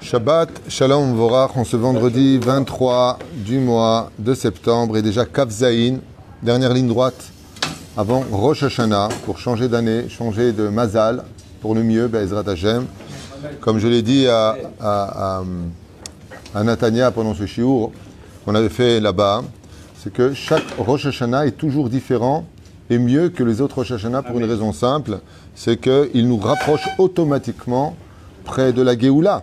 Shabbat, Shalom Vorach, en ce vendredi 23 du mois de septembre et déjà Kafzaïn, dernière ligne droite avant Rosh Hashanah pour changer d'année, changer de Mazal pour le mieux, Bezrat Hashem. Comme je l'ai dit à, à, à, Natania pendant ce shiur qu'on avait fait là-bas, c'est que chaque Rosh Hashanah est toujours différent et mieux que les autres Rosh Hashanah pour une raison simple, c'est qu'il nous rapproche automatiquement près de la Géoula.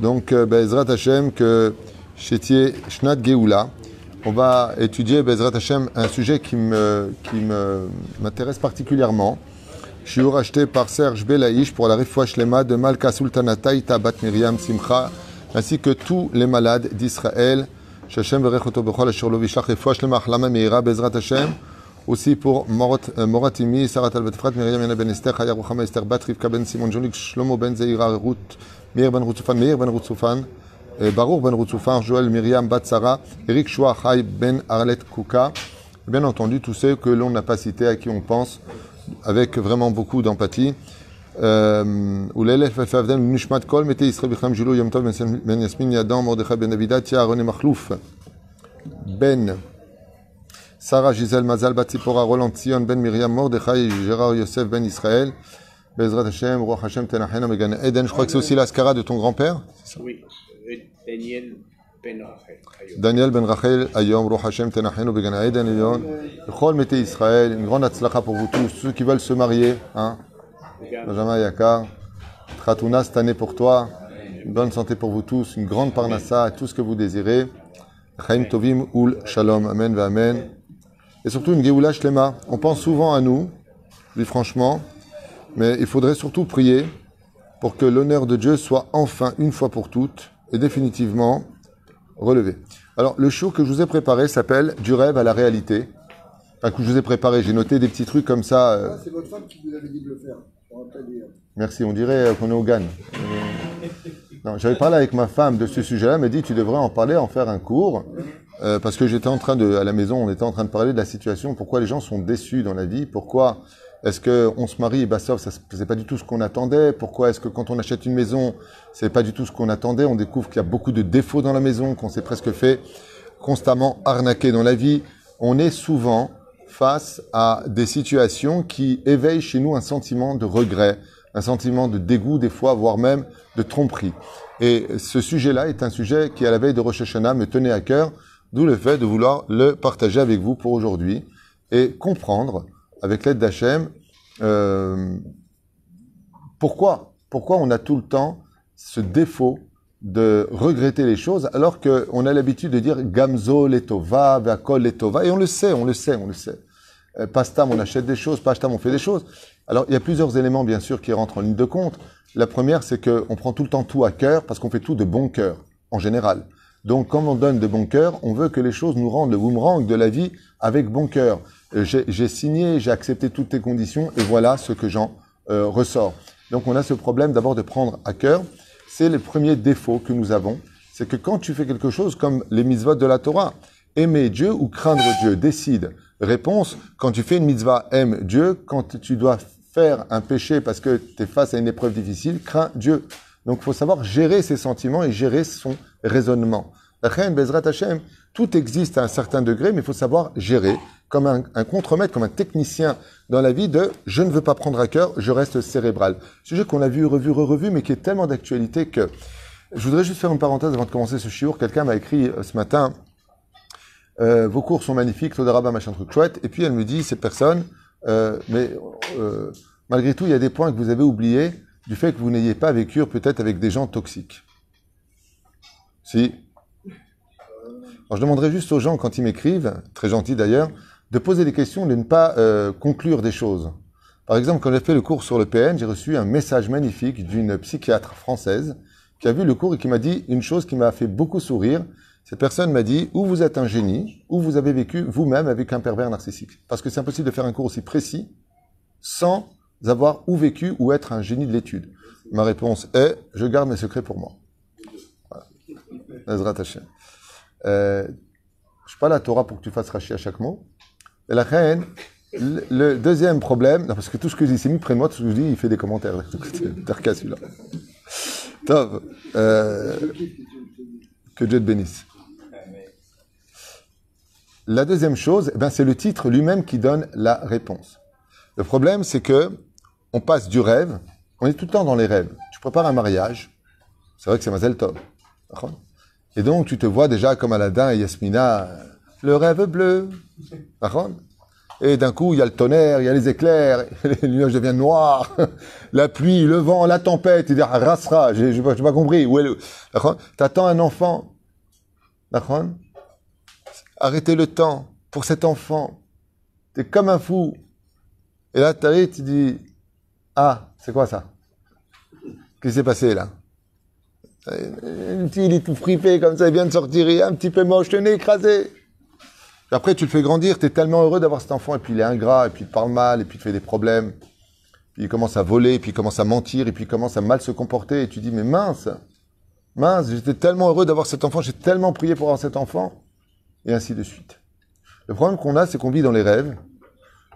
Donc, euh, Bezrat Hashem, que Chétier Shnat Géoula, on va étudier Bezrat Hashem un sujet qui me qui m'intéresse particulièrement. Shiur acheté par Serge Belaïch pour la Refoua Shlema de Malka Sultana Taïta Bat Miriam Simcha, ainsi que tous les malades d'Israël. Shashem Berechoto Bechol Asher Lo Shlema Achlama Meira Bezrat Hashem Aussi pour Moratimi, Sarat Al-Batfrat, Miriam Yana Ben Esther, Hayar Ruchama Esther Bat, Rivka Ben Simon Jonik, Shlomo Ben Zeira, Ruth, Meir Ben Rutzufan, Meir Ben Rutzufan, Baruch Ben Rutzufan, Joël Miriam Bat Sarah, Eric Shua Chai Ben Arlet Kuka. Bien entendu, tous ceux que l'on n'a pas cités, à qui on pense, avec vraiment beaucoup d'empathie. ולאלף אלפי עבדינו נשמת כל מתי ישראל בכלם ג'ילו יום טוב בן יסמין ידום מרדכי בן אבידתיה רוני מכלוף בן Sarah Gisèle Mazal Batzipora Roland Sion Ben Miriam Mordechai Gérard Yosef Ben Israël. Bezrat Hashem Roi Hashem Tenachena Megan Eden. Je crois que c'est aussi l'ascara de ton grand-père. Oui, Daniel Ben Rachel. Daniel Ben Rachel Ayom Roi Hashem Tenachenu Began Eden Elion Chol Mete Israël une grande atzlacha pour vous tous ceux qui veulent se marier hein. Benjamin Yakar. Tratouna cette année pour toi. Une bonne santé pour vous tous une grande parnassa tout ce que vous désirez. Chaim Tovim Ul Shalom. Amen Ve Amen et surtout une Géoula Shlema. On pense souvent à nous, dit franchement, mais il faudrait surtout prier pour que l'honneur de Dieu soit enfin, une fois pour toutes, et définitivement relevé. Alors, le show que je vous ai préparé s'appelle Du rêve à la réalité. Enfin, que je vous ai préparé, j'ai noté des petits trucs comme ça. euh, C'est votre femme qui vous avait dit de le faire. Hier. Merci, on dirait euh, qu'on est au GAN. Euh, Non, j'avais parlé avec ma femme de ce sujet-là, elle m'a dit tu devrais en parler, en faire un cours, euh, parce que j'étais en train de, à la maison, on était en train de parler de la situation, pourquoi les gens sont déçus dans la vie, pourquoi est-ce que on se marie, bah sauf, ça c'est pas du tout ce qu'on attendait, pourquoi est-ce que quand on achète une maison, c'est pas du tout ce qu'on attendait, on découvre qu'il y a beaucoup de défauts dans la maison, qu'on s'est presque fait constamment arnaquer dans la vie, on est souvent face à des situations qui éveillent chez nous un sentiment de regret, un sentiment de dégoût des fois, voire même de tromperie. Et ce sujet-là est un sujet qui, à la veille de Rosh Hashanah, me tenait à cœur, d'où le fait de vouloir le partager avec vous pour aujourd'hui et comprendre, avec l'aide d'Hachem, euh, pourquoi, pourquoi on a tout le temps ce défaut de regretter les choses alors qu'on a l'habitude de dire Gamzo letova, Vakol letova, et on le sait, on le sait, on le sait. Euh, Pastam, on achète des choses, Pastam, on fait des choses. Alors, il y a plusieurs éléments, bien sûr, qui rentrent en ligne de compte. La première, c'est qu'on prend tout le temps tout à cœur parce qu'on fait tout de bon cœur, en général. Donc, quand on donne de bon cœur, on veut que les choses nous rendent le boomerang de la vie avec bon cœur. Euh, J'ai j'ai signé, j'ai accepté toutes tes conditions, et voilà ce que j'en euh, ressors. Donc, on a ce problème d'abord de prendre à cœur. C'est le premier défaut que nous avons. C'est que quand tu fais quelque chose comme les mitzvot de la Torah, aimer Dieu ou craindre Dieu, décide. Réponse, quand tu fais une mitzvah, aime Dieu. Quand tu dois faire un péché parce que tu es face à une épreuve difficile, crains Dieu. Donc il faut savoir gérer ses sentiments et gérer son raisonnement. Bezrat tout existe à un certain degré, mais il faut savoir gérer comme un, un contremaître, comme un technicien dans la vie de je ne veux pas prendre à cœur, je reste cérébral. Sujet qu'on a vu, revu, revu, mais qui est tellement d'actualité que je voudrais juste faire une parenthèse avant de commencer ce chiour. Quelqu'un m'a écrit euh, ce matin euh, vos cours sont magnifiques, Todaraba, machin truc chouette. Et puis elle me dit, cette personne, euh, mais malgré tout, il y a des points que vous avez oubliés du fait que vous n'ayez pas vécu peut-être avec des gens toxiques. Si. Alors je demanderais juste aux gens, quand ils m'écrivent, très gentils d'ailleurs, de poser des questions, de ne pas euh, conclure des choses. Par exemple, quand j'ai fait le cours sur le PN, j'ai reçu un message magnifique d'une psychiatre française qui a vu le cours et qui m'a dit une chose qui m'a fait beaucoup sourire. Cette personne m'a dit, ou vous êtes un génie, ou vous avez vécu vous-même avec un pervers narcissique. Parce que c'est impossible de faire un cours aussi précis sans avoir ou vécu ou être un génie de l'étude. Ma réponse est, je garde mes secrets pour moi. Voilà. Euh, je pas la Torah pour que tu fasses racher à chaque mot. Et la reine, le, deuxième problème, parce que tout ce que je dis, c'est mis près moi, tout ce que je dis, il fait des commentaires. T'as qu'à celui-là. Top. Euh, que Dieu te bénisse. La deuxième chose, eh ben, c'est le titre lui-même qui donne la réponse. Le problème, c'est que on passe du rêve, on est tout le temps dans les rêves. Tu prépares un mariage, c'est vrai que c'est Mazel Tov. Et donc, tu te vois déjà comme Aladdin et Yasmina, euh, le rêve bleu. Et d'un coup, il y a le tonnerre, il y a les éclairs, les nuages deviennent noirs, la pluie, le vent, la tempête, il dit rasera, j'ai j'ai pas, pas compris. Où est le... T'attends un enfant. Arrêtez le temps pour cet enfant. T'es comme un fou. Et là, t'arrives, tu dis, ah, c'est quoi ça? Qu'est-ce qui s'est passé là? Le petit, il est tout fripé comme ça, il vient de sortir, il est un petit peu moche, le nez écrasé. Après, tu le fais grandir, tu es tellement heureux d'avoir cet enfant, et puis il est ingrat, et puis il te parle mal, et puis il te fait des problèmes. Puis il commence à voler, puis il commence à mentir, et puis il commence à mal se comporter, et tu dis, mais mince, mince, j'étais tellement heureux d'avoir cet enfant, j'ai tellement prié pour avoir cet enfant, et ainsi de suite. Le problème qu'on a, c'est qu'on vit dans les rêves,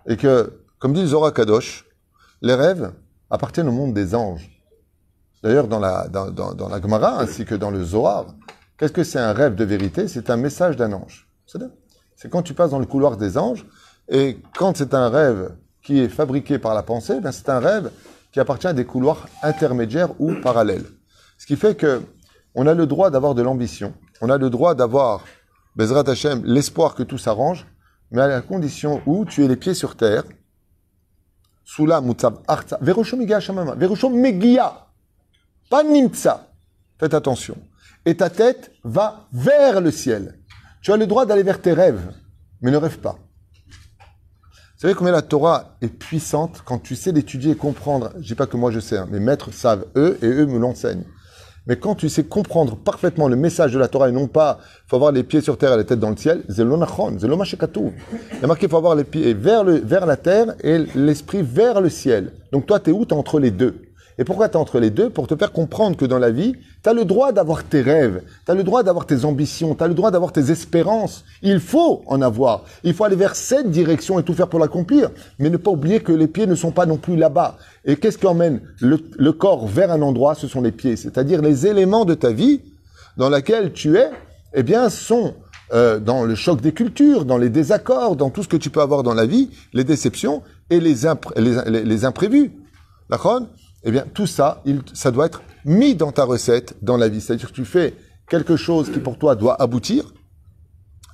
et que, comme dit Zohar Kadosh, les rêves appartiennent au monde des anges. D'ailleurs, dans la, dans, dans, la Gemara, ainsi que dans le Zohar, qu'est-ce que c'est un rêve de vérité? C'est un message d'un ange. C'est quand tu passes dans le couloir des anges, et quand c'est un rêve qui est fabriqué par la pensée, ben c'est un rêve qui appartient à des couloirs intermédiaires ou parallèles. Ce qui fait que on a le droit d'avoir de l'ambition, on a le droit d'avoir, Bezrat Hashem, l'espoir que tout s'arrange, mais à la condition où tu es les pieds sur terre, Sula Mutsav Artsa, Megia, pas Nimtsa. Faites attention. Et ta tête va vers le ciel. Tu as le droit d'aller vers tes rêves, mais ne rêve pas. Vous savez combien la Torah est puissante quand tu sais l'étudier et comprendre? Je dis pas que moi je sais, hein, mes maîtres savent eux et eux me l'enseignent. Mais quand tu sais comprendre parfaitement le message de la Torah et non pas, faut avoir les pieds sur terre et la tête dans le ciel, zelonachon, zelomashekatu. Il y a marqué, faut avoir les pieds vers, le, vers la terre et l'esprit vers le ciel. Donc toi, t'es où? T'es entre les deux. Et pourquoi t'es entre les deux Pour te faire comprendre que dans la vie, t'as le droit d'avoir tes rêves, t'as le droit d'avoir tes ambitions, t'as le droit d'avoir tes espérances. Il faut en avoir. Il faut aller vers cette direction et tout faire pour l'accomplir. Mais ne pas oublier que les pieds ne sont pas non plus là-bas. Et qu'est-ce qui emmène le, le corps vers un endroit? Ce sont les pieds. C'est-à-dire les éléments de ta vie dans laquelle tu es, eh bien, sont euh, dans le choc des cultures, dans les désaccords, dans tout ce que tu peux avoir dans la vie, les déceptions et les, impré- les, les- les imprévus. D'accord? Eh bien, tout ça, ça doit être mis dans ta recette dans la vie. C'est-à-dire que tu fais quelque chose qui pour toi doit aboutir.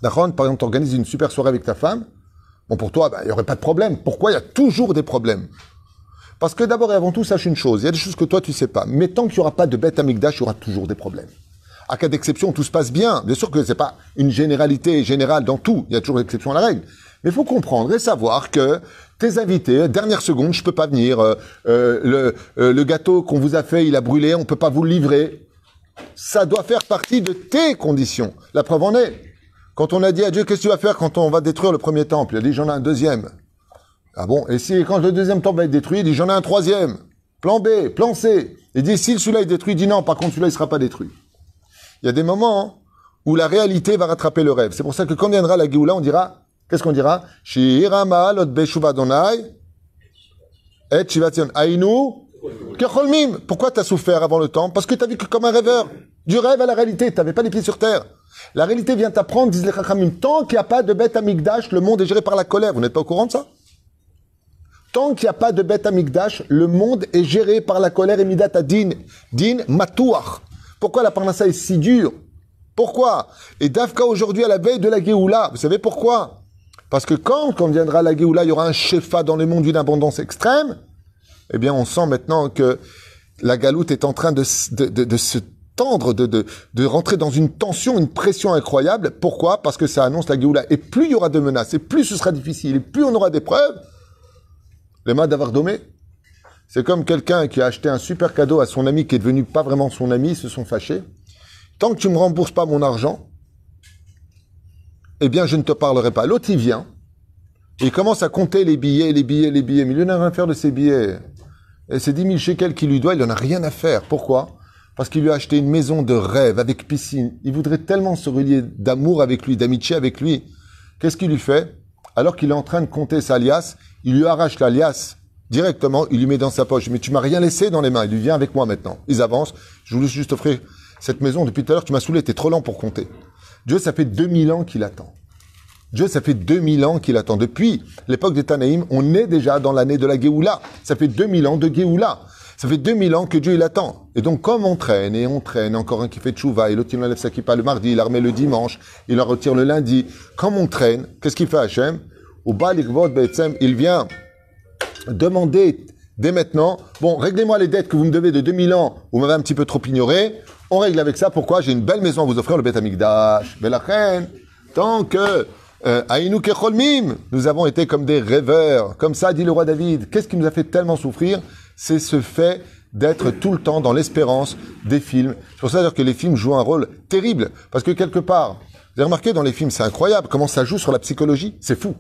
D'accord? Par exemple, tu organises une super soirée avec ta femme. Bon, pour toi, ben, il n'y aurait pas de problème. Pourquoi? Il y a toujours des problèmes Parce que d'abord et avant tout, sache une chose. Il y a des choses que toi, tu sais pas. Mais tant qu'il n'y aura pas de bête amigdash, il y aura toujours des problèmes. À cas d'exception, tout se passe bien. Bien sûr que c'est pas une généralité générale dans tout. Il y a toujours exception à la règle. Mais il faut comprendre et savoir que tes invités, dernière seconde, je peux pas venir. euh, euh, le, euh, le gâteau qu'on vous a fait, il a brûlé, on peut pas vous le livrer. Ça doit faire partie de tes conditions. La preuve en est. Quand on a dit à Dieu, qu'est-ce que tu vas faire quand on va détruire le premier temple? Il a dit, j'en ai un deuxième. Ah bon? Et si quand le deuxième temple va être détruit, il dit, j'en ai un troisième. Plan B, plan C. Il dit, si celui-là est détruit, il dit non, par contre, celui-là, il sera pas détruit. Il y a des moments où la réalité va rattraper le rêve. C'est pour ça que quand viendra la Géoula, on dira, qu'est-ce qu'on dira? Shirama lot et ainu kecholmim. Pourquoi t'as souffert avant le temps Parce que t'as vécu comme un rêveur. Du rêve à la réalité, t'avais pas les pieds sur terre. La réalité vient t'apprendre, disent les Chachamim, tant qu'il n'y a pas de bête amigdash, le monde est géré par la colère. Vous n'êtes pas au courant de ça? Tant qu'il n'y a pas de bête amigdash, le monde est géré par la colère et midat din, din matouach. Pourquoi la parnassa est si dure? Pourquoi? Et Dafka aujourd'hui à la veille de la Géoula, vous savez pourquoi? Parce que quand, quand viendra la Géoula, il y aura un shefa dans le monde d'une abondance extrême, eh bien on sent maintenant que la galoute est en train de, se tendre, de, rentrer dans une tension, une pression incroyable. Pourquoi? Parce que ça annonce la Géoula. Et plus il y aura de menaces, et plus ce sera difficile, et plus on aura des preuves, les mains d'avoir domé. C'est comme quelqu'un qui a acheté un super cadeau à son ami qui est devenu pas vraiment son ami, ils se sont fâchés. Tant que tu me rembourses pas mon argent, eh bien, je ne te parlerai pas. L'autre, il vient, il commence à compter les billets, les billets, les billets, mais il n'a rien à faire de ces billets. Et c'est 10 000 shekels qu'il lui doit, il en a rien à faire. Pourquoi? Parce qu'il lui a acheté une maison de rêve avec piscine. Il voudrait tellement se relier d'amour avec lui, d'amitié avec lui. Qu'est-ce qu'il lui fait? Alors qu'il est en train de compter sa liasse, il lui arrache la liasse Directement, il lui met dans sa poche. Mais tu m'as rien laissé dans les mains. Il lui vient avec moi maintenant. Ils avancent. Je voulais juste offrir cette maison depuis tout à l'heure. Tu m'as saoulé. T'es trop lent pour compter. Dieu, ça fait 2000 ans qu'il attend. Dieu, ça fait 2000 ans qu'il attend. Depuis l'époque des Tanaïm, on est déjà dans l'année de la Géoula. Ça fait 2000 ans de Géoula. Ça fait 2000 ans que Dieu, il attend. Et donc, comme on traîne et on traîne, encore un qui fait tchouva, et l'autre, il enlève sa kippa le mardi, il la remet le dimanche, il la retire le lundi. Comme on traîne, qu'est-ce qu'il fait Hachem? Au Balikvot il vient demander dès maintenant, bon, réglez-moi les dettes que vous me devez de 2000 ans, vous m'avez un petit peu trop ignoré, on règle avec ça, pourquoi J'ai une belle maison à vous offrir, le Bet Amikdash. Reine, tant que euh, Aïnou Kecholmim, nous avons été comme des rêveurs. Comme ça, dit le roi David. Qu'est-ce qui nous a fait tellement souffrir? C'est ce fait d'être tout le temps dans l'espérance des films. C'est pour ça que les films jouent un rôle terrible. Parce que quelque part, vous avez remarqué dans les films, c'est incroyable comment ça joue sur la psychologie. C'est fou.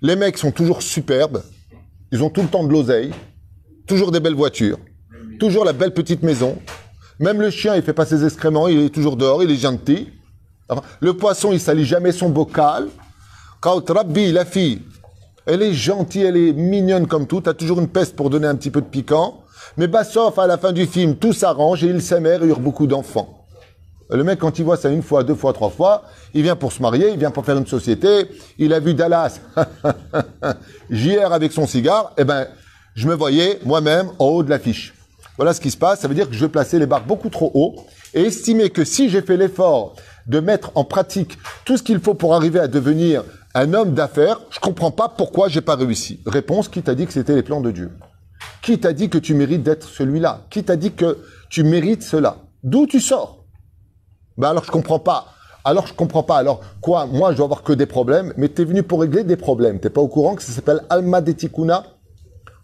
Les mecs sont toujours superbes. Ils ont tout le temps de l'oseille. Toujours des belles voitures. Toujours la belle petite maison. Même le chien, il fait pas ses excréments. Il est toujours dehors. Il est gentil. Le poisson, il salit jamais son bocal. Quand Rabbi, la fille, elle est gentille, elle est mignonne comme tout. T'as toujours une peste pour donner un petit peu de piquant. Mais Bassoff, à la fin du film, tout s'arrange et il s'aimère et a beaucoup d'enfants. Le mec, quand il voit ça une fois, deux fois, trois fois, il vient pour se marier, il vient pour faire une société. Il a vu Dallas JR avec son cigare. Eh ben, je me voyais moi-même en haut de l'affiche. Voilà ce qui se passe. Ça veut dire que je vais placer les barres beaucoup trop haut et estimer que si j'ai fait l'effort de mettre en pratique tout ce qu'il faut pour arriver à devenir un homme d'affaires, je comprends pas pourquoi j'ai pas réussi. Réponse, qui t'a dit que c'était les plans de Dieu Qui t'a dit que tu mérites d'être celui-là? Qui t'a dit que tu mérites cela? D'où tu sors? Ben alors je comprends pas. Alors je comprends pas. Alors quoi? Moi je dois avoir que des problèmes, mais tu es venu pour régler des problèmes. T'es pas au courant que ça s'appelle Alma Detikuna?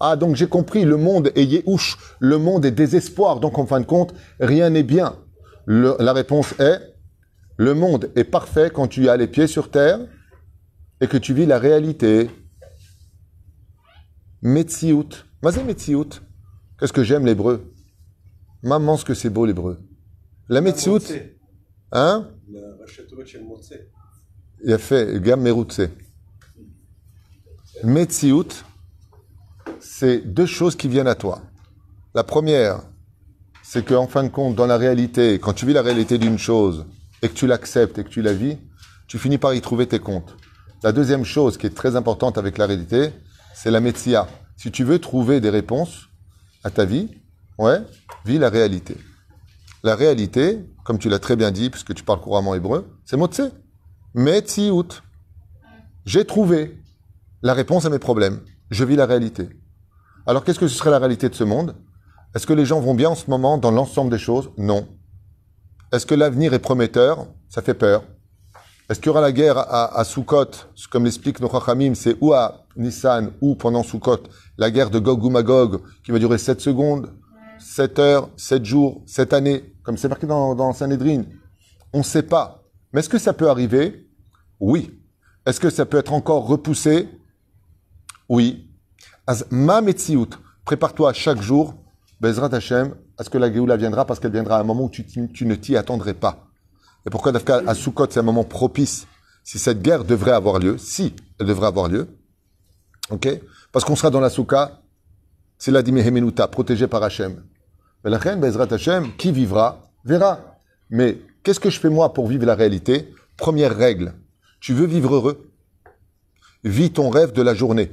Ah donc j'ai compris. Le monde est yéhouch. Le monde est désespoir. Donc en fin de compte, rien n'est bien. la réponse est le monde est parfait quand tu as les pieds sur terre et que tu vis la réalité. Metsiout. Mazé Metsiout. Qu'est-ce que j'aime l'hébreu? Maman, ce que c'est beau l'hébreu. La Metsiout. Hein? Il a fait Gam Meroutse. Metsiout, c'est deux choses qui viennent à toi. La première, c'est qu'en fin de compte, dans la réalité, quand tu vis la réalité d'une chose et que tu l'acceptes et que tu la vis, tu finis par y trouver tes comptes. La deuxième chose qui est très importante avec la réalité, c'est la métia. Si tu veux trouver des réponses à ta vie, ouais, vis la réalité. La réalité, comme tu l'as très bien dit, puisque tu parles couramment hébreu, c'est Motse. Metsiout. J'ai trouvé la réponse à mes problèmes. Je vis la réalité. Alors qu'est-ce que ce serait la réalité de ce monde? Est-ce que les gens vont bien en ce moment dans l'ensemble des choses? Non. Est-ce que l'avenir est prometteur? Ça fait peur. Est-ce qu'il y aura la guerre à, à Comme l'explique nos c'est ou à Nissan ou pendant Sukkot, la guerre de Gog ou Magog qui va durer 7 secondes, 7 heures, 7 jours, 7 années, comme c'est marqué dans, dans Sanhedrin. On ne sait pas. Mais est-ce que ça peut arriver? Oui. Est-ce que ça peut être encore repoussé? Oui. Prépare-toi chaque jour, Bezrat Hashem, à ce que la Géoula viendra, parce qu'elle viendra à un moment où tu, tu ne t'y attendrais pas. Et pourquoi Dafka à Sukkot, c'est un moment propice? Si cette guerre devrait avoir lieu, si elle devrait avoir lieu, ok? Parce qu'on sera dans la Souka, c'est la Dimehemenuta, protégée par Hachem. La reine Bezrat Hachem, qui vivra, verra. Mais qu'est-ce que je fais moi pour vivre la réalité? Première règle, tu veux vivre heureux? Vis ton rêve de la journée,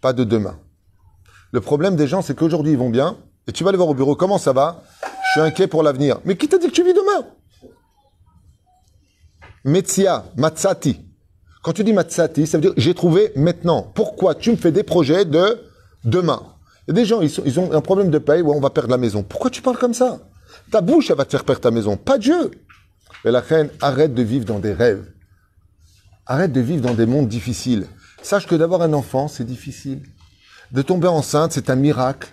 pas de demain. Le problème des gens, c'est qu'aujourd'hui ils vont bien, et tu vas aller voir au bureau, comment ça va? Je suis inquiet pour l'avenir. Mais qui t'a dit que tu vis demain? Metzia, Matsati. Quand tu dis Matsati, ça veut dire j'ai trouvé maintenant. Pourquoi? Tu me fais des projets de demain Il y a des gens, ils, ont un problème de paye, on va perdre la maison. Pourquoi tu parles comme ça? Ta bouche, elle va te faire perdre ta maison, pas Dieu. Mais la reine, arrête de vivre dans des rêves. Arrête de vivre dans des mondes difficiles. Sache que d'avoir un enfant, c'est difficile. De tomber enceinte, c'est un miracle.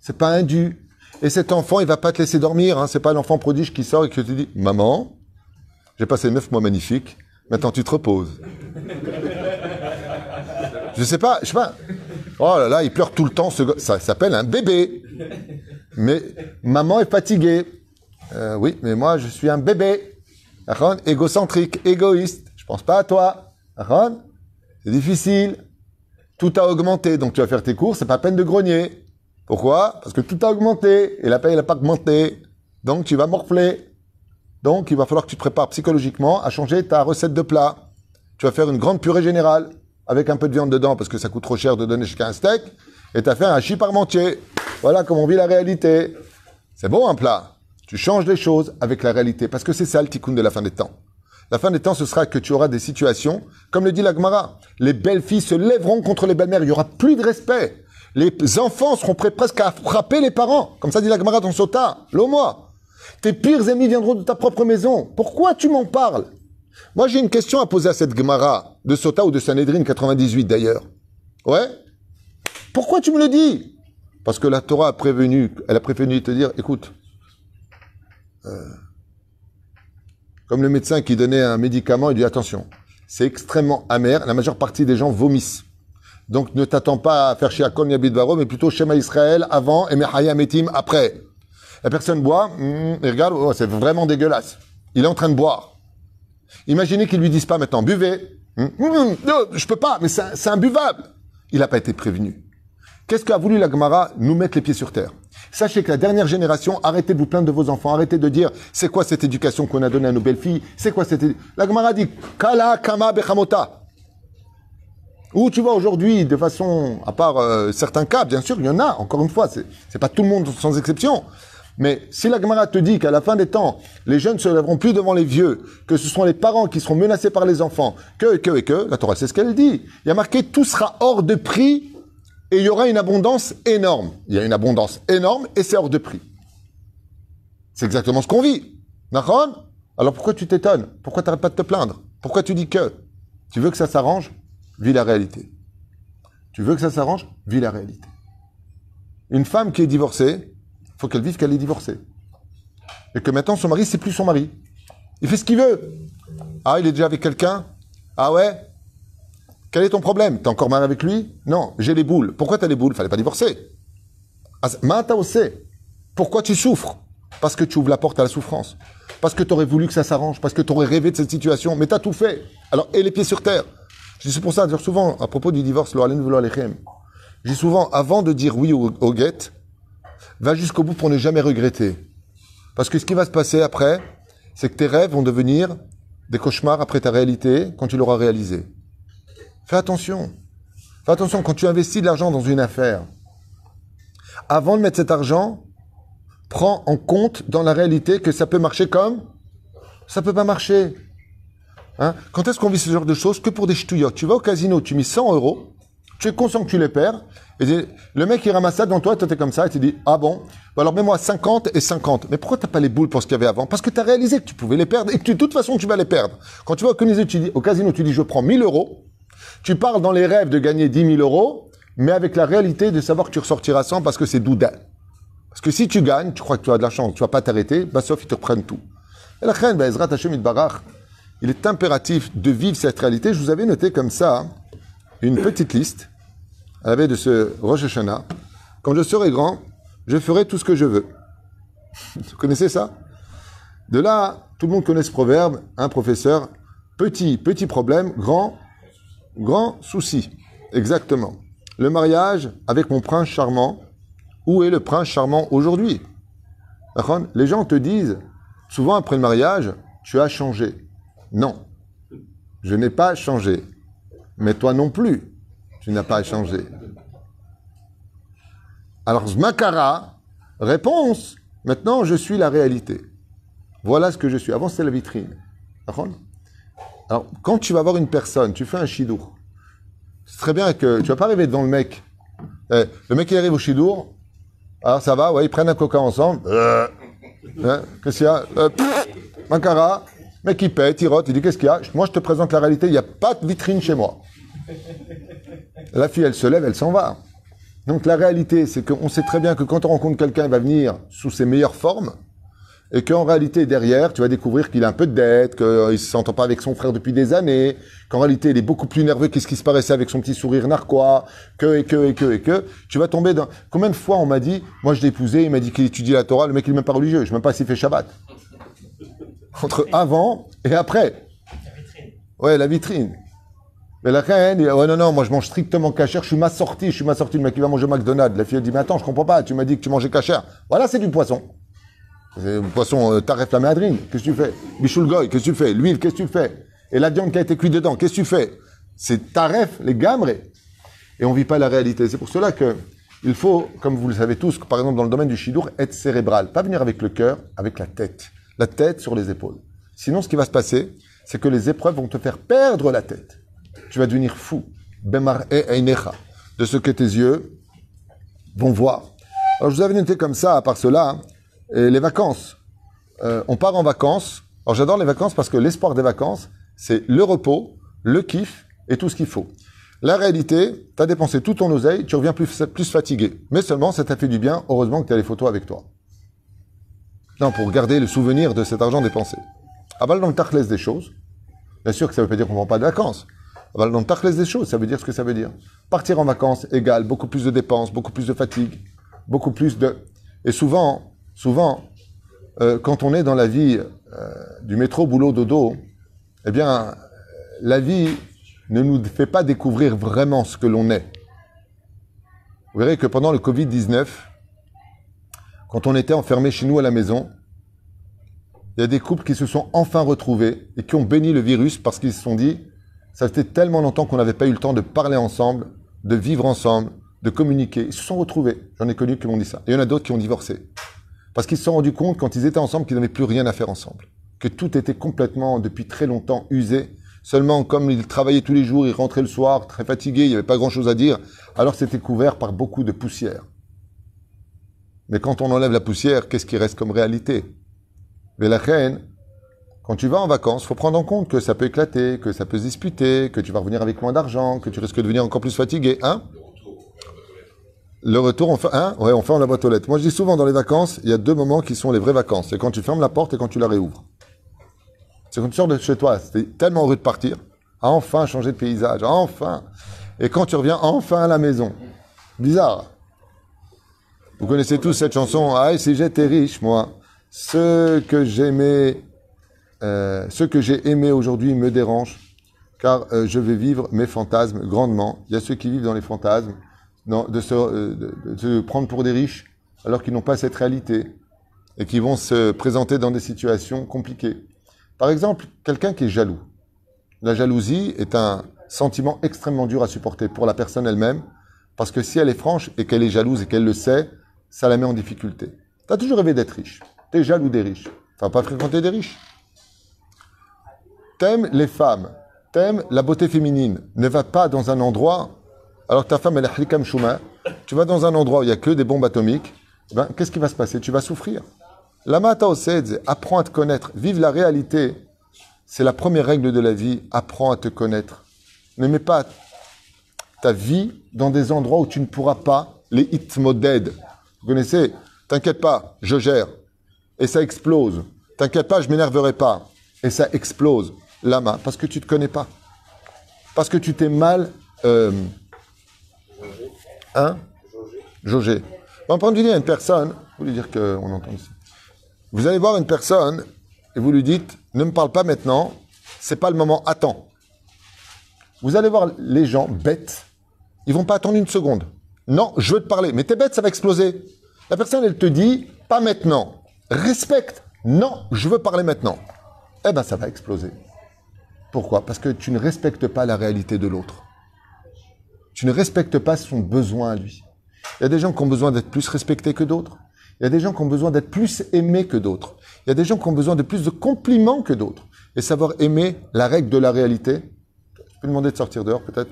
C'est pas un dû. Et cet enfant, il va pas te laisser dormir. Hein. C'est pas l'enfant prodige qui sort et qui te dit, maman, j'ai passé neuf mois magnifiques. Maintenant, tu te reposes. Je sais pas, je sais pas. Oh là là, il pleure tout le temps. Ça s'appelle un bébé. Mais maman est fatiguée. Euh, oui, mais moi, je suis un bébé. Égocentrique, égoïste. Je pense pas à toi. C'est difficile. Tout a augmenté, donc tu vas faire tes courses, c'est pas peine de grogner. Pourquoi? Parce que tout a augmenté et la paye n'a pas augmenté. Donc tu vas morfler. Donc il va falloir que tu te prépares psychologiquement à changer ta recette de plat. Tu vas faire une grande purée générale avec un peu de viande dedans parce que ça coûte trop cher de donner chacun un steak. Et tu as fait un hachis parmentier. Voilà comment on vit la réalité. C'est bon un plat. Tu changes les choses avec la réalité parce que c'est ça le tikkun de la fin des temps. La fin des temps, ce sera que tu auras des situations, comme le dit la Gemara, les belles filles se lèveront contre les belles-mères, il y aura plus de respect. Les enfants seront prêts presque à frapper les parents, comme ça dit la Gemara dans Sota, moi. Tes pires ennemis viendront de ta propre maison. Pourquoi tu m'en parles? Moi, j'ai une question à poser à cette Gemara, de Sota ou de Sanhedrin 98 d'ailleurs. Ouais? Pourquoi tu me le dis? Parce que la Torah a prévenu, elle a prévenu de te dire, écoute, euh, comme le médecin qui donnait un médicament, il dit attention, c'est extrêmement amer, la majeure partie des gens vomissent. Donc ne t'attends pas à faire chez Akon Varo, mais plutôt Shema Israël avant et Mehaya Metim après. La personne boit, et regarde, oh, c'est vraiment dégueulasse. Il est en train de boire. Imaginez qu'ils lui disent pas maintenant, buvez. Hum, hum, non, je peux pas, mais c'est imbuvable. Il n'a pas été prévenu. Qu'est-ce qu'a voulu la Gemara nous mettre les pieds sur terre? Sachez que la dernière génération, arrêtez de vous plaindre de vos enfants, arrêtez de dire c'est quoi cette éducation qu'on a donnée à nos belles filles, c'est quoi cette La Gemara dit Kala Kama Bechamota. Où tu vois aujourd'hui, de façon, à part euh, certains cas, bien sûr, il y en a, encore une fois, c'est pas tout le monde sans exception. Mais si la Gemara te dit qu'à la fin des temps, les jeunes se lèveront plus devant les vieux, que ce sont les parents qui seront menacés par les enfants, que, que, et que, la Torah, c'est ce qu'elle dit. Il y a marqué tout sera hors de prix et il y aura une abondance énorme. Il y a une abondance énorme et c'est hors de prix. C'est exactement ce qu'on vit. D'accord Alors pourquoi tu t'étonnes? Pourquoi tu n'arrêtes pas de te plaindre? Pourquoi tu dis que? Tu veux que ça s'arrange? Vis la réalité. Tu veux que ça s'arrange? Vis la réalité. Une femme qui est divorcée, faut qu'elle vive qu'elle est divorcée. Et que maintenant son mari, c'est plus son mari. Il fait ce qu'il veut. Ah, il est déjà avec quelqu'un Ah ouais? Quel est ton problème? T'es encore marié avec lui? Non, j'ai les boules. Pourquoi t'as les boules? Fallait pas divorcer. Ah, Pourquoi tu souffres? Parce que tu ouvres la porte à la souffrance. Parce que tu aurais voulu que ça s'arrange. Parce que tu aurais rêvé de cette situation. Mais tu as tout fait. Alors, et les pieds sur terre. Je dis c'est pour ça, dire souvent, à propos du divorce, je dis souvent, avant de dire oui au, au guet, va jusqu'au bout pour ne jamais regretter. Parce que ce qui va se passer après, c'est que tes rêves vont devenir des cauchemars après ta réalité quand tu l'auras réalisé. Fais attention. Fais attention, quand tu investis de l'argent dans une affaire, avant de mettre cet argent, prends en compte dans la réalité que ça peut marcher comme ça peut pas marcher. Hein? Quand est-ce qu'on vit ce genre de choses Que pour des ch'touillottes? Tu vas au casino, tu mets 100 euros, tu es conscient que tu les perds, et le mec il ramasse ça devant toi, toi t'es comme ça, et tu dis ah bon, alors mets-moi 50 et 50. Mais pourquoi t'as pas les boules pour ce qu'il y avait avant? Parce que tu as réalisé que tu pouvais les perdre et que de toute façon tu vas les perdre. Quand tu vas au casino, tu dis, au casino, tu dis je prends 1000 euros, tu parles dans les rêves de gagner 10 000 euros, mais avec la réalité de savoir que tu ressortiras sans parce que c'est doudain. Parce que si tu gagnes, tu crois que tu as de la chance, tu vas pas t'arrêter, bah sauf ils te reprennent tout. Et la reine, bah, il est impératif de vivre cette réalité. Je vous avais noté comme ça une petite liste à de ce Rosh Hashanah. Quand je serai grand, je ferai tout ce que je veux. Vous connaissez ça? De là, tout le monde connaît ce proverbe, un professeur, petit, petit problème, grand, Grand souci. Exactement. Le mariage avec mon prince charmant. Où est le prince charmant aujourd'hui? Les gens te disent, souvent après le mariage, tu as changé. Non. Je n'ai pas changé. Mais toi non plus, tu n'as pas changé. Alors, Zmakara, réponse, maintenant je suis la réalité. Voilà ce que je suis. Avant, c'était la vitrine. Alors, quand tu vas voir une personne, tu fais un chidour. C'est très bien que tu vas pas arriver devant le mec. Eh, le mec, il arrive au chidour. Alors, ça va, ouais, ils prennent un coca ensemble. Euh, hein, qu'est-ce qu'il y a? Euh, Mankara. Mec, il pète, il rote, il dit Qu'est-ce qu'il y a? Moi, je te présente la réalité, il n'y a pas de vitrine chez moi. La fille, elle se lève, elle s'en va. Donc, la réalité, c'est qu'on sait très bien que quand on rencontre quelqu'un, il va venir sous ses meilleures formes et qu'en réalité, derrière, tu vas découvrir qu'il a un peu de dette, qu'il ne s'entend pas avec son frère depuis des années, qu'en réalité, il est beaucoup plus nerveux qu'est-ce qui se paraissait avec son petit sourire narquois, que, et que, et que, et que, tu vas tomber dans... Combien de fois on m'a dit, moi je l'ai épousé, il m'a dit qu'il étudie la Torah, le mec il n'est même pas religieux, je ne sais pas s'il fait Shabbat. Entre avant et après. Ouais, la vitrine. Mais la reine, dit, ouais, non, non, moi je mange strictement cachère, je suis ma sortie, je suis ma sortie, le mec qui va manger McDonald's. La fille elle dit, mais attends, je comprends pas, tu m'as dit que tu mangeais cachère. Voilà, c'est du poisson. C'est du poisson, euh, taref la méadrine, qu'est-ce que tu fais? Bichoul goy, qu'est-ce que tu fais? L'huile, qu'est-ce que tu fais? Et la viande qui a été cuite dedans, qu'est-ce que tu fais? C'est taref, les gamres. Et on vit pas la réalité. C'est pour cela que il faut, comme vous le savez tous, par exemple dans le domaine du shidour, être cérébral. Pas venir avec le cœur, avec la tête. La tête sur les épaules. Sinon, ce qui va se passer, c'est que les épreuves vont te faire perdre la tête. Tu vas devenir fou. E. De ce que tes yeux vont voir. Alors, je vous avais noté comme ça, à part cela, les vacances. Euh, on part en vacances. Alors, j'adore les vacances parce que l'espoir des vacances, c'est le repos, le kiff et tout ce qu'il faut. La réalité, tu as dépensé tout ton oseille, tu reviens plus, plus fatigué. Mais seulement, ça t'a fait du bien. Heureusement que tu as les photos avec toi. Non, pour garder le souvenir de cet argent dépensé. Aval dans le tachlès des choses. Bien sûr que ça ne veut pas dire qu'on ne prend pas de vacances. Aval dans le tachlès des choses, ça veut dire ce que ça veut dire. Partir en vacances égale beaucoup plus de dépenses, beaucoup plus de fatigue, beaucoup plus de... Et souvent, souvent, euh, quand on est dans la vie euh, du métro, boulot, dodo, eh bien, la vie ne nous fait pas découvrir vraiment ce que l'on est. Vous verrez que pendant le Covid-19, quand on était enfermé chez nous à la maison, il y a des couples qui se sont enfin retrouvés et qui ont béni le virus parce qu'ils se sont dit, ça fait tellement longtemps qu'on n'avait pas eu le temps de parler ensemble, de vivre ensemble, de communiquer. Ils se sont retrouvés. J'en ai connu qui m'ont dit ça. Et il y en a d'autres qui ont divorcé. Parce qu'ils se sont rendus compte quand ils étaient ensemble qu'ils n'avaient plus rien à faire ensemble. Que tout était complètement, depuis très longtemps, usé. Seulement, comme ils travaillaient tous les jours, ils rentraient le soir, très fatigués, il n'y avait pas grand chose à dire. Alors c'était couvert par beaucoup de poussière. Mais quand on enlève la poussière, qu'est-ce qui reste comme réalité? Mais la reine, quand tu vas en vacances, faut prendre en compte que ça peut éclater, que ça peut se disputer, que tu vas revenir avec moins d'argent, que tu risques de devenir encore plus fatigué, hein? Le retour, on fait, hein? Ouais, on ferme la boîte aux lettres. Moi, je dis souvent dans les vacances, il y a deux moments qui sont les vraies vacances. C'est quand tu fermes la porte et quand tu la réouvres. C'est quand tu sors de chez toi, c'était tellement heureux de partir, à enfin changer de paysage, enfin. Et quand tu reviens enfin à la maison. Bizarre. Vous connaissez tous cette chanson Ah, si j'étais riche, moi, ce que j'aimais, euh, ce que j'ai aimé aujourd'hui me dérange, car euh, je vais vivre mes fantasmes grandement. Il y a ceux qui vivent dans les fantasmes, euh, de se prendre pour des riches, alors qu'ils n'ont pas cette réalité, et qui vont se présenter dans des situations compliquées. Par exemple, quelqu'un qui est jaloux. La jalousie est un sentiment extrêmement dur à supporter pour la personne elle-même, parce que si elle est franche et qu'elle est jalouse et qu'elle le sait, ça la met en difficulté. Tu as toujours rêvé d'être riche. Tu es jaloux des riches. Vas pas fréquenter des riches. T'aimes les femmes. T'aimes la beauté féminine. Ne va pas dans un endroit, alors que ta femme elle est hlikam chouma. Tu vas dans un endroit où il n'y a que des bombes atomiques. Ben, qu'est-ce qui va se passer? Tu vas souffrir. La mata osedze, apprends à te connaître. Vive la réalité. C'est la première règle de la vie. Apprends à te connaître. Ne mets pas ta vie dans des endroits où tu ne pourras pas les hitmoded. Vous connaissez T'inquiète pas, je gère. Et ça explose. T'inquiète pas, je m'énerverai pas. Et ça explose. Lama, parce que tu te connais pas. Parce que tu t'es mal. Euh, hein? Jaugé. On peut dire à une personne, vous lui dire qu'on entend ici. Vous allez voir une personne et vous lui dites ne me parle pas maintenant, c'est pas le moment, attends. Vous allez voir les gens bêtes, ils vont pas attendre une seconde. Non, je veux te parler, mais t'es bête, ça va exploser. La personne, elle te dit pas maintenant, respecte. Non, je veux parler maintenant. Eh ben, ça va exploser. Pourquoi? Parce que tu ne respectes pas la réalité de l'autre. Tu ne respectes pas son besoin à lui. Il y a des gens qui ont besoin d'être plus respectés que d'autres. Il y a des gens qui ont besoin d'être plus aimés que d'autres. Il y a des gens qui ont besoin de plus de compliments que d'autres. Et savoir aimer la règle de la réalité. Je peux demander de sortir dehors peut-être.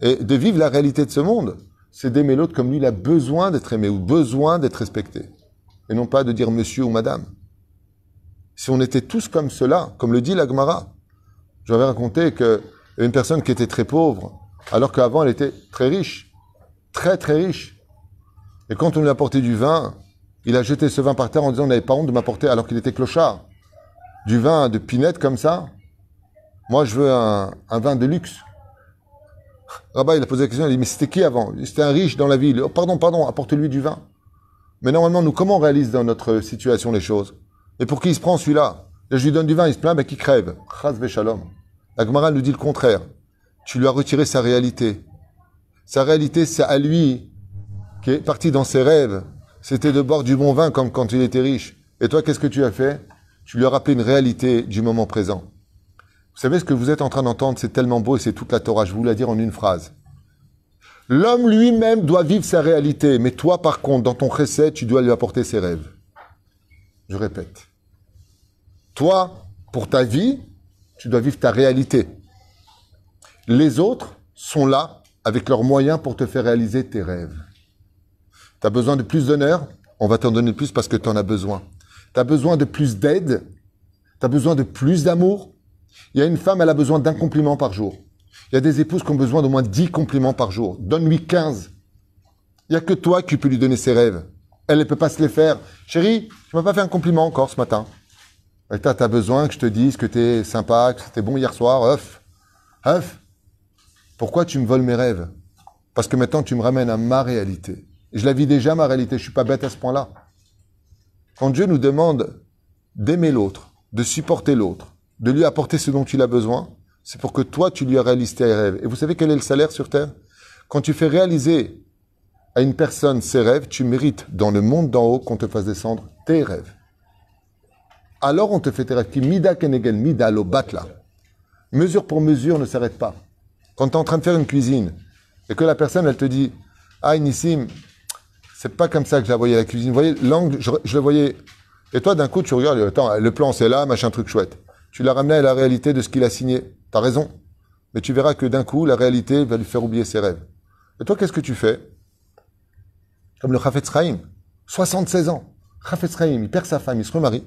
Et de vivre la réalité de ce monde, c'est d'aimer l'autre comme lui, il a besoin d'être aimé ou besoin d'être respecté. Et non pas de dire monsieur ou madame. Si on était tous comme cela, comme le dit la Gemara, j'avais raconté y une personne qui était très pauvre, alors qu'avant elle était très riche. Très très riche. Et quand on lui a apporté du vin, il a jeté ce vin par terre en disant on n'avait pas honte de m'apporter alors qu'il était clochard. Du vin de pinette comme ça. Moi, je veux un vin de luxe. Rabat, il a posé la question, il a dit, mais c'était qui avant? C'était un riche dans la ville. Oh, pardon, pardon, apporte-lui du vin. Mais normalement, nous, comment on réalise dans notre situation les choses? Et pour qui il se prend celui-là? Je lui donne du vin, il se plaint, mais qui crève. Chaz shalom. La Gemara nous dit le contraire. tu lui as retiré sa réalité. Sa réalité, c'est à lui qui est parti dans ses rêves. C'était de boire du bon vin comme quand il était riche. Et toi, qu'est-ce que tu as fait? Tu lui as rappelé une réalité du moment présent. Vous savez ce que vous êtes en train d'entendre, c'est tellement beau et c'est toute la Torah. Je vous la dire en une phrase. L'homme lui-même doit vivre sa réalité, mais toi, par contre, dans ton recette, tu dois lui apporter ses rêves. Je répète. Toi, pour ta vie, tu dois vivre ta réalité. Les autres sont là avec leurs moyens pour te faire réaliser tes rêves. Tu as besoin de plus d'honneur, on va t'en donner plus parce que tu en as besoin. Tu as besoin de plus d'aide, tu as besoin de plus d'amour? Il y a une femme, elle a besoin d'un compliment par jour. Il y a des épouses qui ont besoin d'au moins 10 compliments par jour. Donne-lui 15. Il n'y a que toi qui peux lui donner ses rêves. Elle ne peut pas se les faire. Chérie, tu m'as pas fait un compliment encore ce matin. Tu as besoin que je te dise que tu es sympa, que c'était bon hier soir. Œuf. Œuf. Pourquoi tu me voles mes rêves? Parce que maintenant tu me ramènes à ma réalité. je la vis déjà, ma réalité. Je suis pas bête à ce point-là. Quand Dieu nous demande d'aimer l'autre, de supporter l'autre, de lui apporter ce dont il a besoin, c'est pour que toi, tu lui réalisé tes rêves. Et vous savez quel est le salaire sur Terre? Quand tu fais réaliser à une personne ses rêves, tu mérites dans le monde d'en haut qu'on te fasse descendre tes rêves. Alors on te fait tes rêves. Qui mida kenegel mida batla. Mesure pour mesure ne s'arrête pas. Quand tu es en train de faire une cuisine et que la personne, elle te dit Ah, Nissim, c'est pas comme ça que je la voyais la cuisine. Vous voyez, l'angle, je, le voyais. Et toi, d'un coup, tu regardes, attends, le plan, c'est là, machin, truc chouette. Tu l'as ramené à la réalité de ce qu'il a signé. T'as raison. Mais tu verras que d'un coup, la réalité va lui faire oublier ses rêves. Et toi, qu'est-ce que tu fais? Comme le Chafetz Chaim, 76 ans. Chafetz Chaim, il perd sa femme, il se remarie.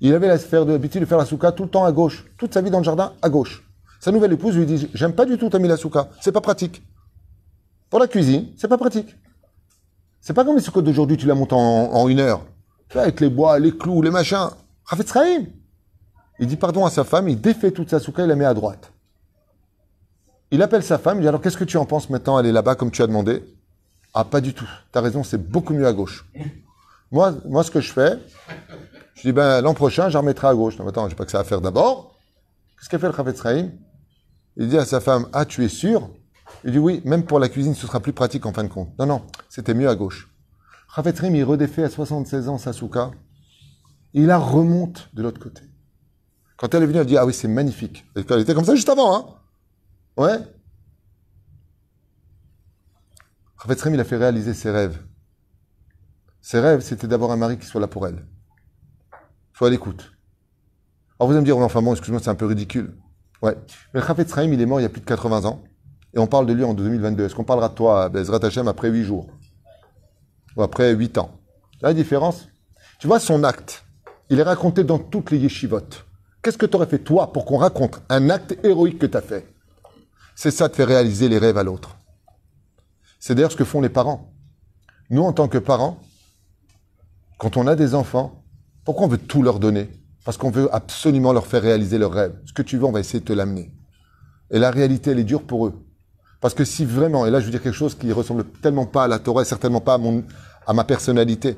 Il avait l'habitude de faire la souka tout le temps à gauche. Toute sa vie dans le jardin, à gauche. Sa nouvelle épouse lui dit J'aime pas du tout ta la souka. C'est pas pratique. Pour la cuisine, c'est pas pratique. C'est pas comme les soukot d'aujourd'hui, tu la montes en, une heure. Tu vois, avec les bois, les clous, les machins. Chafetz Chaim. Il dit pardon à sa femme, il défait toute sa souka, il la met à droite. Il appelle sa femme, il dit alors qu'est-ce que tu en penses maintenant Elle est là-bas comme tu as demandé? Ah, pas du tout. T'as raison, c'est beaucoup mieux à gauche. Moi, moi, ce que je fais, je dis ben l'an prochain, j'en remettrai à gauche. Non, attends, j'ai pas que ça à faire d'abord. Qu'est-ce qu'a fait le Chafetz Il dit à sa femme Ah, tu es sûr? Il dit Oui, même pour la cuisine, ce sera plus pratique en fin de compte. Non, non, c'était mieux à gauche. Chafetz il redéfait à 76 ans sa souka. Il la remonte de l'autre côté. Quand elle est venue, elle dit Ah oui, c'est magnifique. Elle était comme ça juste avant, hein Ouais. Rafet il a fait réaliser ses rêves. Ses rêves, c'était d'avoir un mari qui soit là pour elle. Soit à l'écoute. Alors vous allez me dire, enfin bon, excuse-moi, c'est un peu ridicule. Ouais. Mais Rafet il est mort il y a plus de 80 ans. Et on parle de lui en 2022. Est-ce qu'on parlera de toi, Bezrat Hashem, après 8 jours? Ou après 8 ans? La différence? Tu vois, son acte, il est raconté dans toutes les yeshivotes. Qu'est-ce que tu aurais fait toi pour qu'on raconte un acte héroïque que tu as fait? C'est ça de faire réaliser les rêves à l'autre. C'est d'ailleurs ce que font les parents. Nous, en tant que parents, quand on a des enfants, pourquoi on veut tout leur donner? Parce qu'on veut absolument leur faire réaliser leurs rêves. Ce que tu veux, on va essayer de te l'amener. Et la réalité, elle est dure pour eux. Parce que si vraiment, et là je veux dire quelque chose qui ressemble tellement pas à la Torah, certainement pas à, mon, à ma personnalité,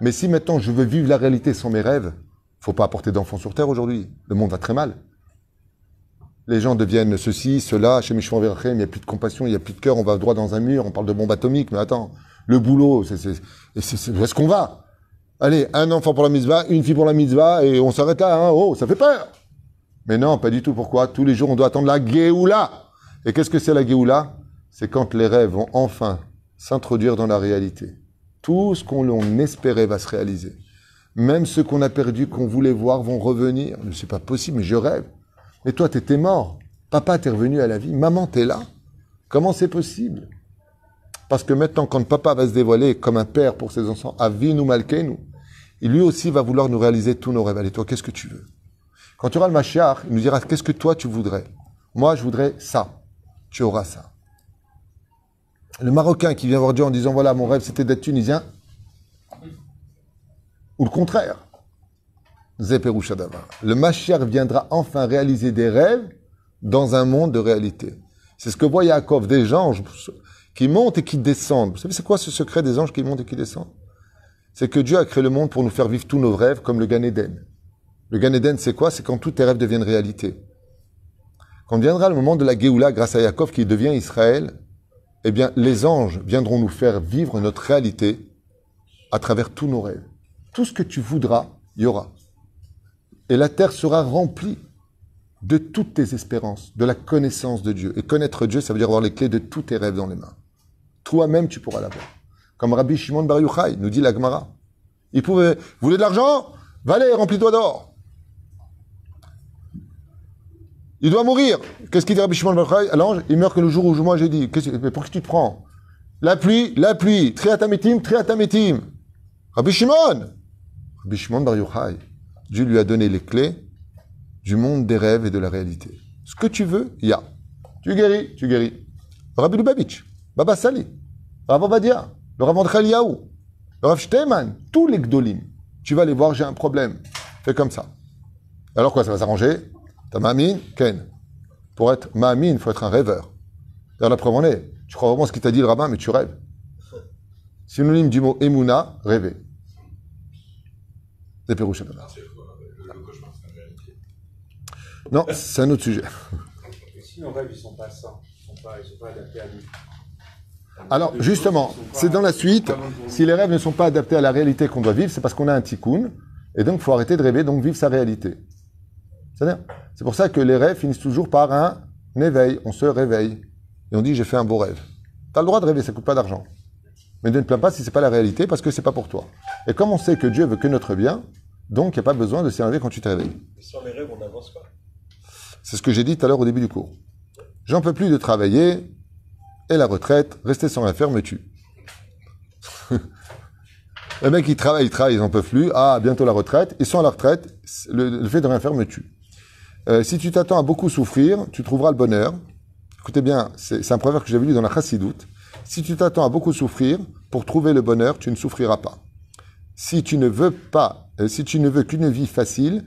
mais si maintenant je veux vivre la réalité sans mes rêves, faut pas apporter d'enfants sur Terre aujourd'hui. Le monde va très mal. Les gens deviennent ceci, cela, chez Michel il n'y a plus de compassion, il n'y a plus de cœur, on va droit dans un mur, on parle de bombe atomique, mais attends, le boulot, c'est, c'est, c'est, où est-ce qu'on va? Allez, un enfant pour la mitzvah, une fille pour la mitzvah, et on s'arrête là, hein. Oh, ça fait peur. Mais non, pas du tout, pourquoi? Tous les jours, on doit attendre la Géoula. Et qu'est-ce que c'est la Géoula? C'est quand les rêves vont enfin s'introduire dans la réalité. Tout ce qu'on espérait va se réaliser. Même ceux qu'on a perdus, qu'on voulait voir, vont revenir. C'est pas possible, mais je rêve. Mais toi, t'étais mort. Papa, t'es revenu à la vie. Maman, t'es là. Comment c'est possible? Parce que maintenant, quand papa va se dévoiler comme un père pour ses enfants, à vie nous nous, il lui aussi va vouloir nous réaliser tous nos rêves. Allez, toi, qu'est-ce que tu veux? Quand tu auras le Machiar, il nous dira qu'est-ce que toi tu voudrais? Moi, je voudrais ça. Tu auras ça. Le Marocain qui vient voir Dieu en disant voilà, mon rêve c'était d'être tunisien, ou le contraire. Le Mashiach viendra enfin réaliser des rêves dans un monde de réalité. C'est ce que voit Yaakov, des anges qui montent et qui descendent. Vous savez, c'est quoi ce secret des anges qui montent et qui descendent? C'est que Dieu a créé le monde pour nous faire vivre tous nos rêves comme le Gan Eden. Le Gan Eden, c'est quoi? C'est quand tous tes rêves deviennent réalité. Quand viendra le moment de la Géoula grâce à Yaakov qui devient Israël, eh bien, les anges viendront nous faire vivre notre réalité à travers tous nos rêves. Tout ce que tu voudras, il y aura. Et la terre sera remplie de toutes tes espérances, de la connaissance de Dieu. Et connaître Dieu, ça veut dire avoir les clés de tous tes rêves dans les mains. Toi-même, tu pourras l'avoir. Comme Rabbi Shimon Bar Yochai nous dit la Gemara. Il pouvait, vous voulez de l'argent? Valez, remplis-toi d'or. Il doit mourir. Qu'est-ce qu'il dit Rabbi Shimon Bar Yochai? À l'ange Il meurt que le jour où moi j'ai dit. Mais pour qui tu te prends? La pluie, la pluie. Triatamétim, triatamétim. Rabbi Shimon Rabbi Shimon Bar Yochai. Dieu lui a donné les clés du monde des rêves et de la réalité. Ce que tu veux, il y a. Tu guéris, tu guéris. Rabbi Lubavitch, Baba Sali, Rav Ovadia, le Rav André Eliaou, le Rav Steinman, tous les Gdolim. Tu vas les voir, j'ai un problème. Fais comme ça. Alors quoi, ça va s'arranger? T'as Ma'amin Ken. Pour être Ma'amin, il faut être un rêveur. D'ailleurs, la preuve en. Tu crois vraiment ce qu'il t'a dit le rabbin, mais tu rêves. Synonyme du mot Emouna, rêver. Pérouche. Non, c'est un autre sujet. Et si nos rêves, ils sont pas sains, ils sont pas, ils sont pas adaptés à nous. Alors, justement, c'est dans la suite. Si les rêves ne sont pas adaptés à la réalité qu'on doit vivre, c'est parce qu'on a un tikkun. Et donc, il faut arrêter de rêver, donc vivre sa réalité. C'est-à-dire, c'est pour ça que les rêves finissent toujours par un éveil. On se réveille. Et on dit, j'ai fait un beau rêve. Tu as le droit de rêver, ça coûte pas d'argent. Mais ne te plains pas si c'est pas la réalité, parce que c'est pas pour toi. Et comme on sait que Dieu veut que notre bien, donc il n'y a pas besoin de s'énerver quand tu te réveilles. Et sans les rêves, on n'avance pas. C'est ce que j'ai dit tout à l'heure au début du cours. J'en peux plus de travailler et la retraite, rester sans rien faire me tue. Le mec, il travaille, il travaille, ils n'en peuvent plus. Ah, bientôt la retraite. Ils sont à la retraite. Le, le fait de rien faire me tue. Euh, si tu t'attends à beaucoup souffrir, tu trouveras le bonheur. Écoutez bien, c'est c'est un proverbe que j'avais lu dans la Chassidoute. Si tu t'attends à beaucoup souffrir, pour trouver le bonheur, tu ne souffriras pas. Si tu ne veux pas, euh, si tu ne veux qu'une vie facile,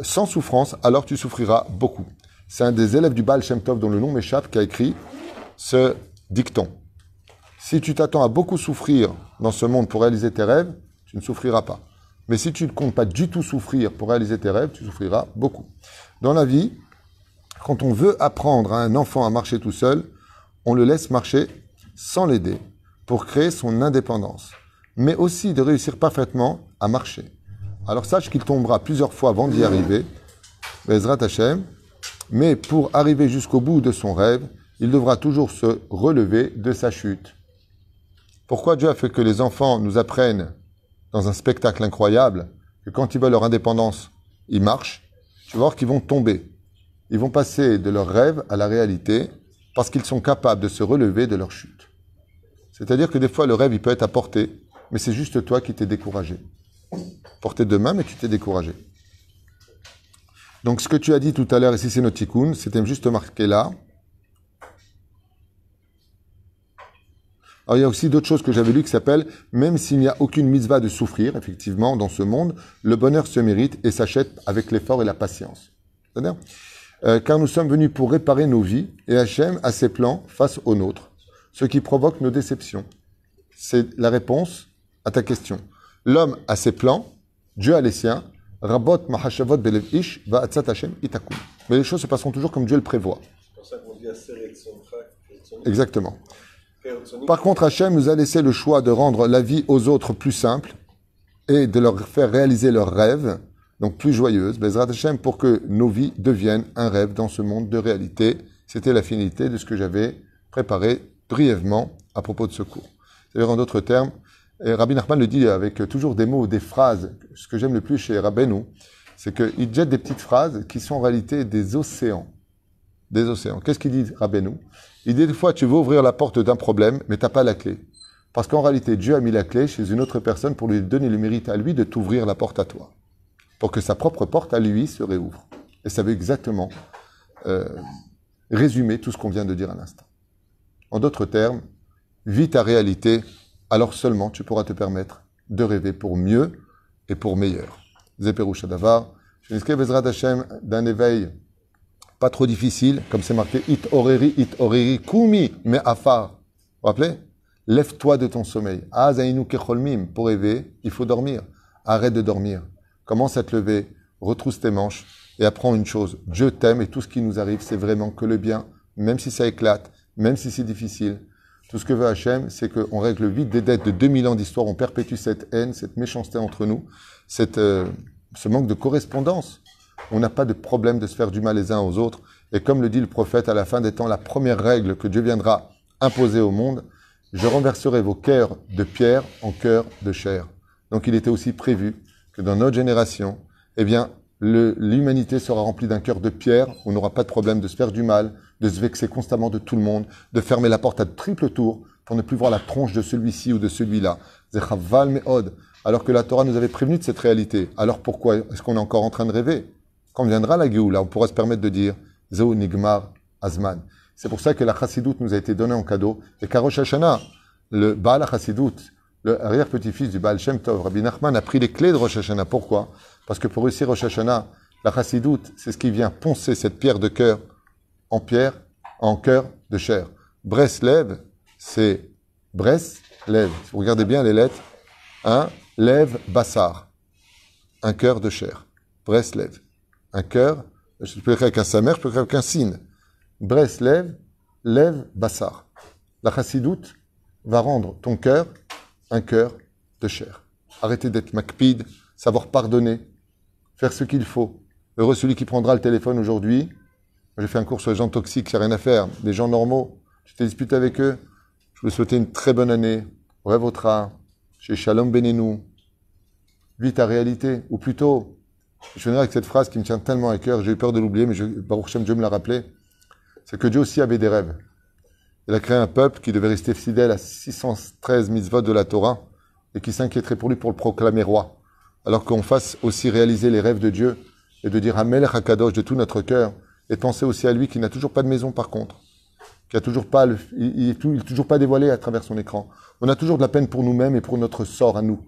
sans souffrance, alors tu souffriras beaucoup. C'est un des élèves du Baal Shem Tov dont le nom m'échappe qui a écrit ce dicton. Si tu t'attends à beaucoup souffrir dans ce monde pour réaliser tes rêves, tu ne souffriras pas. Mais si tu ne comptes pas du tout souffrir pour réaliser tes rêves, tu souffriras beaucoup. Dans la vie, quand on veut apprendre à un enfant à marcher tout seul, on le laisse marcher sans l'aider pour créer son indépendance, mais aussi de réussir parfaitement à marcher. Alors sache qu'il tombera plusieurs fois avant d'y arriver, mais pour arriver jusqu'au bout de son rêve, il devra toujours se relever de sa chute. Pourquoi Dieu a fait que les enfants nous apprennent dans un spectacle incroyable que quand ils veulent leur indépendance, ils marchent, tu vas qu'ils vont tomber. Ils vont passer de leur rêve à la réalité parce qu'ils sont capables de se relever de leur chute. C'est-à-dire que des fois, le rêve, il peut être à portée, mais c'est juste toi qui t'es découragé. Porté de main, mais tu t'es découragé. Donc, ce que tu as dit tout à l'heure, ici c'est notre tikkun, c'était juste marqué là. Alors, il y a aussi d'autres choses que j'avais lues qui s'appellent Même s'il n'y a aucune mitzvah de souffrir, effectivement, dans ce monde, le bonheur se mérite et s'achète avec l'effort et la patience. C'est-à-dire euh, Car nous sommes venus pour réparer nos vies et Hachem a ses plans face aux nôtres, ce qui provoque nos déceptions. C'est la réponse à ta question. L'homme a ses plans, Dieu a les siens. Rabot mahashavot belev ish va atzat Hashem itakum. Mais les choses se passeront toujours comme Dieu le prévoit. C'est pour ça qu'on dit assez Exactement. Par contre, Hachem nous a laissé le choix de rendre la vie aux autres plus simple et de leur faire réaliser leurs rêves, donc plus joyeuses, Bezrat Hachem, pour que nos vies deviennent un rêve dans ce monde de réalité. C'était la finalité de ce que j'avais préparé brièvement à propos de ce cours. C'est-à-dire, en d'autres termes, et Rabbi Nachman le dit avec toujours des mots, des phrases. Ce que j'aime le plus chez Rabbeinu, c'est qu'il jette des petites phrases qui sont en réalité des océans. Des océans. Qu'est-ce qu'il dit Rabbeinu? Il dit des fois, tu veux ouvrir la porte d'un problème, mais tu n'as pas la clé. Parce qu'en réalité, Dieu a mis la clé chez une autre personne pour lui donner le mérite à lui de t'ouvrir la porte à toi. Pour que sa propre porte à lui se réouvre. Et ça veut exactement euh, résumer tout ce qu'on vient de dire à l'instant. En d'autres termes, vis ta réalité, alors seulement tu pourras te permettre de rêver pour mieux et pour meilleur. Zeperouch Adavar, je m'inscris Bezrat Hashem d'un éveil pas trop difficile, comme c'est marqué It oreri, it oreri, kumi, mais afar. Vous vous rappelez? Lève-toi de ton sommeil. Azainu kecholmim. Pour rêver, il faut dormir. Arrête de dormir. Commence à te lever retrousse tes manches et apprends une chose. Dieu t'aime et tout ce qui nous arrive, c'est vraiment que le bien, même si ça éclate, même si c'est difficile. Tout ce que veut Hachem, c'est qu'on règle le vide des dettes de 2000 ans d'histoire, on perpétue cette haine, cette méchanceté entre nous, cette, euh, ce manque de correspondance. On n'a pas de problème de se faire du mal les uns aux autres. Et comme le dit le prophète à la fin des temps, la première règle que Dieu viendra imposer au monde, je renverserai vos cœurs de pierre en cœurs de chair. Donc il était aussi prévu que dans notre génération, eh bien, l'humanité sera remplie d'un cœur de pierre, on n'aura pas de problème de se faire du mal, de se vexer constamment de tout le monde, de fermer la porte à triple tour pour ne plus voir la tronche de celui-ci ou de celui-là. Zechaval me'od. Alors que la Torah nous avait prévenu de cette réalité. Alors pourquoi est-ce qu'on est encore en train de rêver? Quand viendra la Géoula, on pourra se permettre de dire Zeo Nigmar Azman. C'est pour ça que la chassidoute nous a été donnée en cadeau. Et qu'à Rosh Hashanah, le Baal chassidoute, le arrière-petit-fils du Baal Shem Tov, Rabbi Nachman, a pris les clés de Rosh Hashanah. Pourquoi? Parce que pour réussir Rosh Hashanah, la chassidoute, c'est ce qui vient poncer cette pierre de cœur en pierre, en cœur de chair. Breslev, c'est Breslev. Si vous regardez bien les lettres, un lève bassar, un cœur de chair. Breslev, un cœur, je peux écrire avec un samer, je peux écrire avec un signe. Breslev, lève bassar. La chassidoute va rendre ton cœur un cœur de chair. Arrêtez d'être makpid, savoir pardonner, faire ce qu'il faut. Heureux celui qui prendra le téléphone aujourd'hui. J'ai fait un cours sur les gens toxiques, il n'y rien à faire. Les gens normaux, tu t'es disputé avec eux. Je vous souhaite une très bonne année. Rêvotera, chez Shalom Benenou. Vis ta réalité. Ou plutôt, je finirai avec cette phrase qui me tient tellement à cœur, j'ai eu peur de l'oublier, mais je, Baruch Hashem, Dieu me l'a rappelé. C'est que Dieu aussi avait des rêves. Il a créé un peuple qui devait rester fidèle à 613 mitzvot de la Torah et qui s'inquiéterait pour lui pour le proclamer roi. Alors qu'on fasse aussi réaliser les rêves de Dieu et de dire Amel Hakadosh de tout notre cœur et penser aussi à lui qui n'a toujours pas de maison par contre, qui a toujours pas le, il, toujours pas dévoilé à travers son écran. On a toujours de la peine pour nous-mêmes et pour notre sort à nous.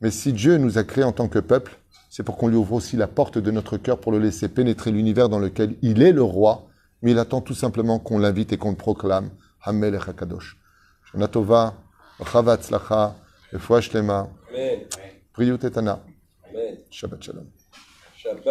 Mais si Dieu nous a créés en tant que peuple, c'est pour qu'on lui ouvre aussi la porte de notre cœur pour le laisser pénétrer l'univers dans lequel il est le roi, mais il attend tout simplement qu'on l'invite et qu'on le proclame. Hamel Hakadosh. Shana Tova, Chavat Shlema, Amen. Priut Etana, Amen. Shabbat Shalom. Shabbat